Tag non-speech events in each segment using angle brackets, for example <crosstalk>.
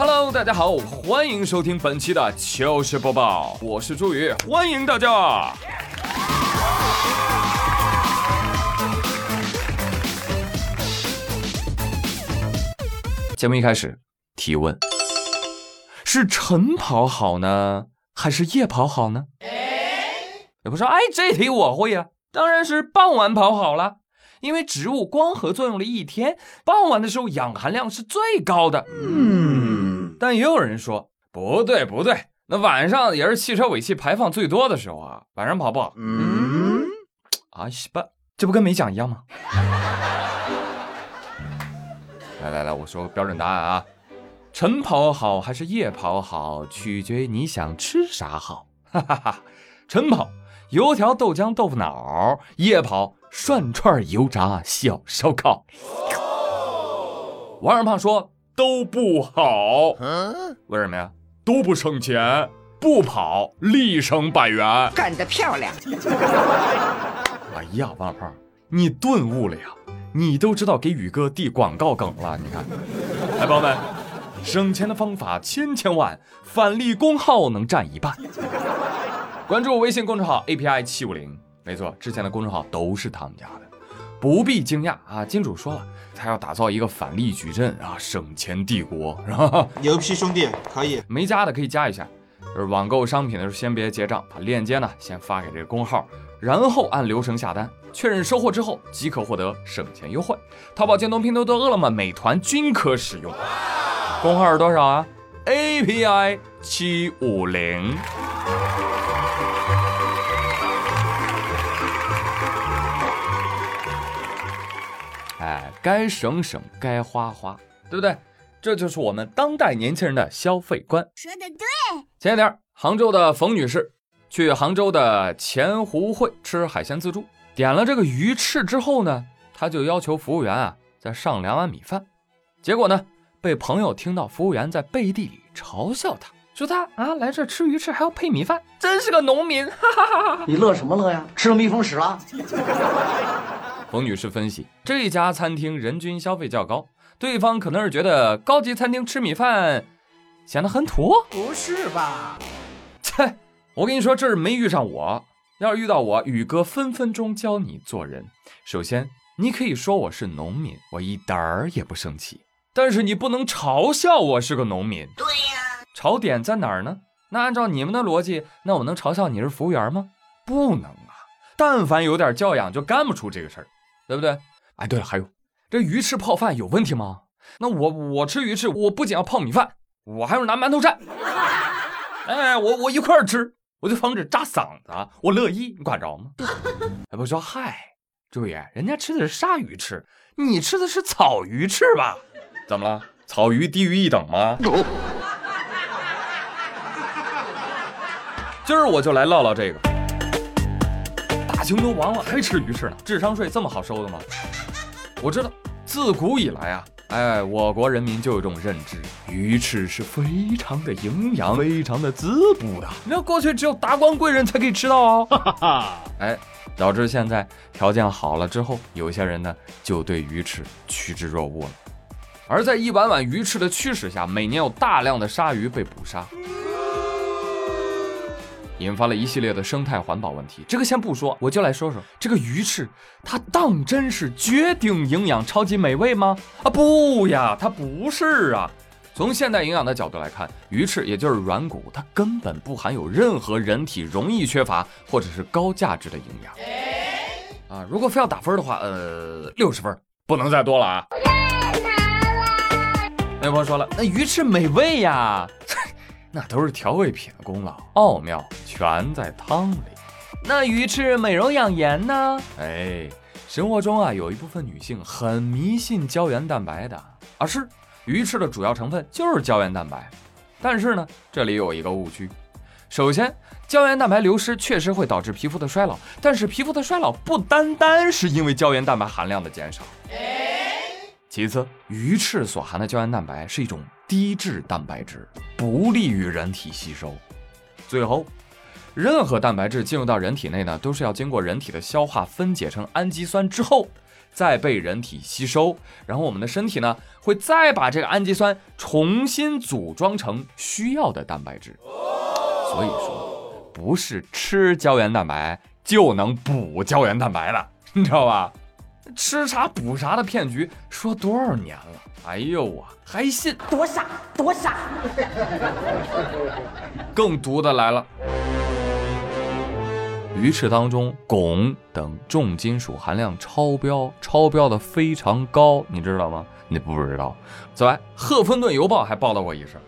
Hello，大家好，欢迎收听本期的糗事播报，我是朱宇，欢迎大家。节目一开始，提问：是晨跑好呢，还是夜跑好呢？有朋友说，哎，这题我会呀，当然是傍晚跑好了。因为植物光合作用了一天，傍晚的时候氧含量是最高的。嗯，但也有人说不对不对，那晚上也是汽车尾气排放最多的时候啊，晚上跑不好。嗯，啊西吧，这不跟没讲一样吗？<laughs> 来来来，我说个标准答案啊，晨跑好还是夜跑好，取决于你想吃啥好。<laughs> 哈哈哈，晨跑油条豆浆豆腐脑，夜跑。涮串、油炸、小烧烤。王二胖说都不好，嗯为什么呀？都不省钱，不跑立省百元。干得漂亮！哎呀，王小胖，你顿悟了呀？你都知道给宇哥递广告梗了？你看，来，朋友们，省钱的方法千千万，返利功耗能占一半。关注微信公众号 API 七五零。没错，之前的公众号都是他们家的，不必惊讶啊！金主说了，他要打造一个返利矩阵啊，省钱帝国，是吧？牛批兄弟，可以没加的可以加一下。就是网购商品的时候，先别结账，把链接呢先发给这个工号，然后按流程下单，确认收货之后即可获得省钱优惠。淘宝、京东、拼多多、饿了么、美团均可使用。工号是多少啊？API 七五零。该省省，该花花，对不对？这就是我们当代年轻人的消费观。说的对。前两天，杭州的冯女士去杭州的钱湖会吃海鲜自助，点了这个鱼翅之后呢，她就要求服务员啊再上两碗米饭。结果呢，被朋友听到服务员在背地里嘲笑她，说她啊来这吃鱼翅还要配米饭，真是个农民！哈哈哈哈你乐什么乐呀？吃了蜜蜂屎了？冯女士分析，这家餐厅人均消费较高，对方可能是觉得高级餐厅吃米饭显得很土。不是吧？切，我跟你说，这是没遇上我。要是遇到我，宇哥分分钟教你做人。首先，你可以说我是农民，我一点儿也不生气。但是你不能嘲笑我是个农民。对呀，槽点在哪儿呢？那按照你们的逻辑，那我能嘲笑你是服务员吗？不能啊！但凡有点教养，就干不出这个事儿。对不对？哎，对了，还有这鱼翅泡饭有问题吗？那我我吃鱼翅，我不仅要泡米饭，我还要拿馒头蘸。哎，我我一块儿吃，我就防止扎嗓子，我乐意，你管着吗？<laughs> 哎，不说嗨，注意，人家吃的是鲨鱼翅，你吃的是草鱼翅吧？怎么了？草鱼低于一等吗？今儿我就来唠唠这个。大清都亡了，还吃鱼翅呢？智商税这么好收的吗？我知道，自古以来啊，哎，我国人民就有这种认知，鱼翅是非常的营养，非常的滋补的。你要过去只有达官贵人才可以吃到哦。哈哈，哎，导致现在条件好了之后，有些人呢就对鱼翅趋之若鹜了。而在一碗碗鱼翅的驱使下，每年有大量的鲨鱼被捕杀。引发了一系列的生态环保问题。这个先不说，我就来说说这个鱼翅，它当真是绝顶营养、超级美味吗？啊，不呀，它不是啊。从现代营养的角度来看，鱼翅也就是软骨，它根本不含有任何人体容易缺乏或者是高价值的营养。啊，如果非要打分的话，呃，六十分，不能再多了啊。有朋友说了，那鱼翅美味呀。那都是调味品的功劳，奥妙全在汤里。那鱼翅美容养颜呢？哎，生活中啊，有一部分女性很迷信胶原蛋白的啊，是鱼翅的主要成分就是胶原蛋白。但是呢，这里有一个误区。首先，胶原蛋白流失确实会导致皮肤的衰老，但是皮肤的衰老不单单是因为胶原蛋白含量的减少。其次，鱼翅所含的胶原蛋白是一种低质蛋白质，不利于人体吸收。最后，任何蛋白质进入到人体内呢，都是要经过人体的消化分解成氨基酸之后，再被人体吸收，然后我们的身体呢会再把这个氨基酸重新组装成需要的蛋白质。所以说，不是吃胶原蛋白就能补胶原蛋白的，你知道吧？吃啥补啥的骗局说多少年了？哎呦啊，还信？多傻，多傻！<laughs> 更毒的来了。鱼翅当中汞等重金属含量超标，超标的非常高，你知道吗？你不知道。此外，《赫芬顿邮报》还报道过一事，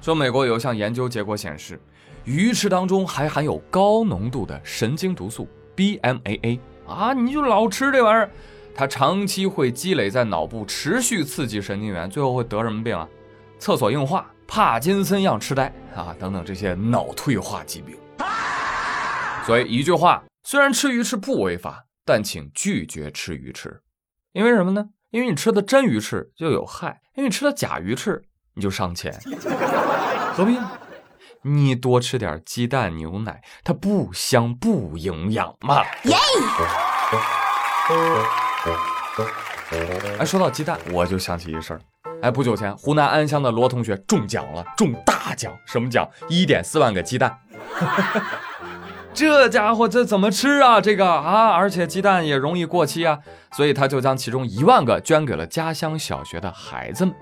说美国有一项研究结果显示，鱼翅当中还含有高浓度的神经毒素 BMAA 啊！你就老吃这玩意儿，它长期会积累在脑部，持续刺激神经元，最后会得什么病啊？厕所硬化、帕金森样痴呆啊等等这些脑退化疾病。所以一句话，虽然吃鱼翅不违法，但请拒绝吃鱼翅，因为什么呢？因为你吃的真鱼翅就有害，因为你吃的假鱼翅你就伤钱，何必呢？你多吃点鸡蛋、牛奶，它不香不营养嘛。耶！哎，说到鸡蛋，我就想起一事儿。哎，不久前湖南安乡的罗同学中奖了，中大奖，什么奖？一点四万个鸡蛋。<laughs> 这家伙这怎么吃啊？这个啊，而且鸡蛋也容易过期啊，所以他就将其中一万个捐给了家乡小学的孩子们。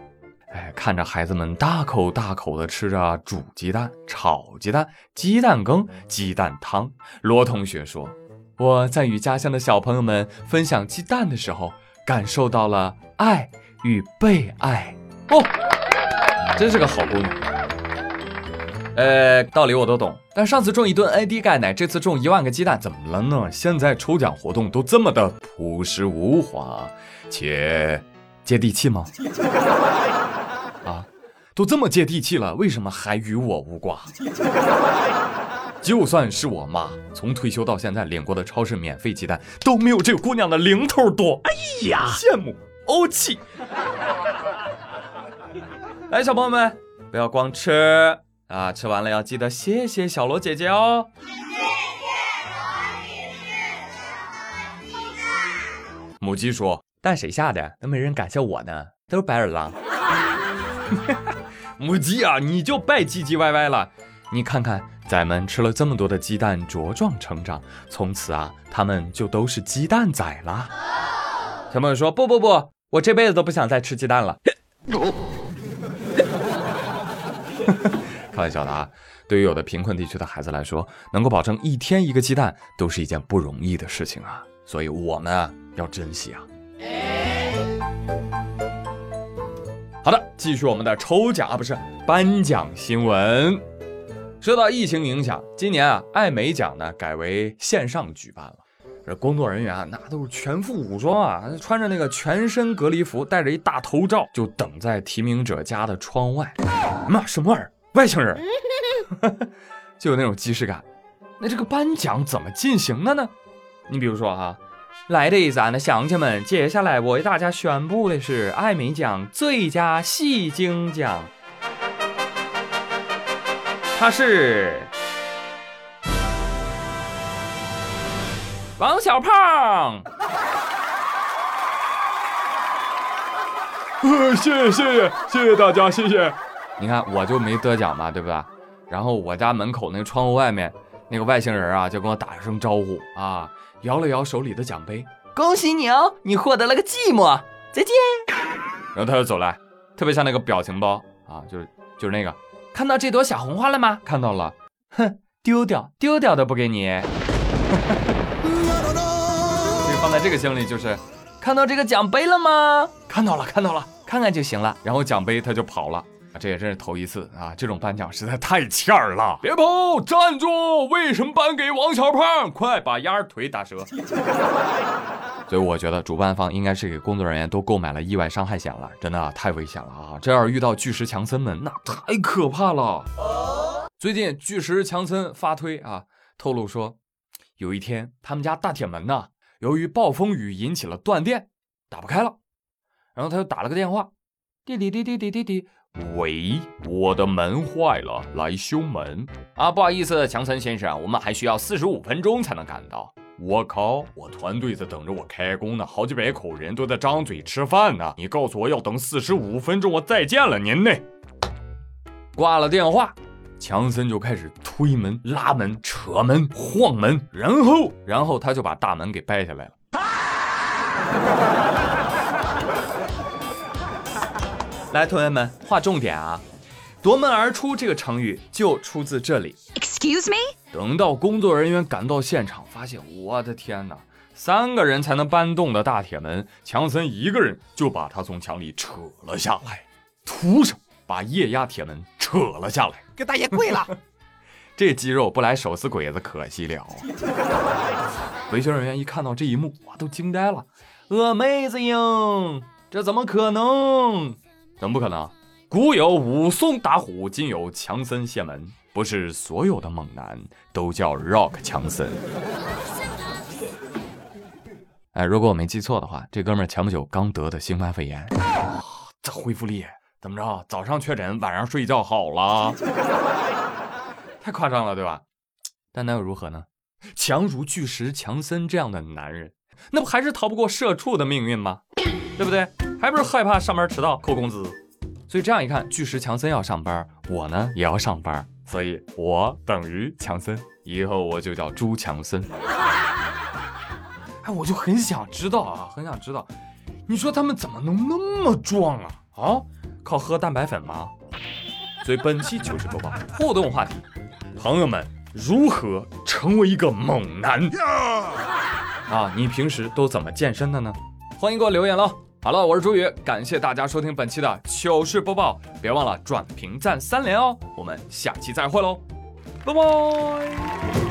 哎，看着孩子们大口大口的吃着煮鸡蛋、炒鸡蛋、鸡蛋羹、鸡蛋汤，罗同学说：“我在与家乡的小朋友们分享鸡蛋的时候，感受到了爱与被爱。”哦，真是个好姑娘。呃，道理我都懂，但上次中一顿 AD 钙奶，这次中一万个鸡蛋，怎么了呢？现在抽奖活动都这么的朴实无华且接地气吗？啊，都这么接地气了，为什么还与我无关？<laughs> 就算是我妈，从退休到现在领过的超市免费鸡蛋，都没有这个姑娘的零头多。哎呀，羡慕欧气！来，小朋友们，不要光吃。啊，吃完了要记得谢谢小罗姐姐哦。谢谢罗女士。母鸡说：“蛋谁下的？都没人感谢我呢，都是白眼狼。” <laughs> 母鸡啊，你就别唧唧歪歪了。你看看咱们吃了这么多的鸡蛋，茁壮成长，从此啊，他们就都是鸡蛋仔了。小朋友说：“不不不，我这辈子都不想再吃鸡蛋了。<laughs> ”开玩笑的啊！对于有的贫困地区的孩子来说，能够保证一天一个鸡蛋，都是一件不容易的事情啊！所以我们啊要珍惜啊！好的，继续我们的抽奖啊，不是颁奖新闻。受到疫情影响，今年啊艾美奖呢改为线上举办了。这工作人员啊，那都是全副武装啊，穿着那个全身隔离服，戴着一大头罩，就等在提名者家的窗外。妈，什么玩意儿？外星人，<laughs> 就有那种即视感。那这个颁奖怎么进行的呢？你比如说哈，来的咱的乡亲们，接下来我为大家宣布的是艾美奖最佳戏精奖，他是王小胖。<laughs> 谢谢谢谢谢谢大家，谢谢。你看我就没得奖嘛，对不对？然后我家门口那窗户外面那个外星人啊，就跟我打了声招呼啊，摇了摇手里的奖杯，恭喜你哦，你获得了个寂寞，再见。然后他就走来，特别像那个表情包啊，就是就是那个，看到这朵小红花了吗？看到了，哼，丢掉丢掉都不给你。所 <laughs> 以放在这个箱里就是，看到这个奖杯了吗？看到了看到了，看看就行了。然后奖杯他就跑了。这也真是头一次啊！这种颁奖实在太欠儿了。别跑，站住！为什么颁给王小胖？快把鸭腿打折！<laughs> 所以我觉得主办方应该是给工作人员都购买了意外伤害险了，真的太危险了啊！这要是遇到巨石强森们，那太可怕了。最近巨石强森发推啊，透露说，有一天他们家大铁门呢，由于暴风雨引起了断电，打不开了，然后他就打了个电话，滴滴滴滴滴滴滴。喂，我的门坏了，来修门啊！不好意思，强森先生，我们还需要四十五分钟才能赶到。我靠，我团队在等着我开工呢，好几百口人都在张嘴吃饭呢。你告诉我要等四十五分钟，我再见了您呢。挂了电话，强森就开始推门、拉门、扯门、晃门，然后，然后他就把大门给掰下来了。来，同学们，划重点啊！夺门而出这个成语就出自这里。Excuse me？等到工作人员赶到现场，发现我的天哪，三个人才能搬动的大铁门，强森一个人就把它从墙里扯了下来，徒手把液压铁门扯了下来，给大爷跪了。<laughs> 这肌肉不来手撕鬼子可惜了。<laughs> 维修人员一看到这一幕，哇，都惊呆了！Amazing！这怎么可能？怎么不可能？古有武松打虎，今有强森卸门。不是所有的猛男都叫 Rock 强森。哎，如果我没记错的话，这哥们儿前不久刚得的新冠肺炎，这恢复力怎么着？早上确诊，晚上睡觉好了，太夸张了，对吧？但那又如何呢？强如巨石强森这样的男人，那不还是逃不过社畜的命运吗？对不对？还不是害怕上班迟到扣工资？所以这样一看，巨石强森要上班，我呢也要上班，所以我等于强森，以后我就叫朱强森。<laughs> 哎，我就很想知道啊，很想知道，你说他们怎么能那么壮啊？啊，靠喝蛋白粉吗？所以本期糗事播报互动话题，朋友们如何成为一个猛男？啊，你平时都怎么健身的呢？欢迎给我留言喽！好了，我是朱宇，感谢大家收听本期的糗事播报，别忘了转评赞三连哦！我们下期再会喽，拜拜。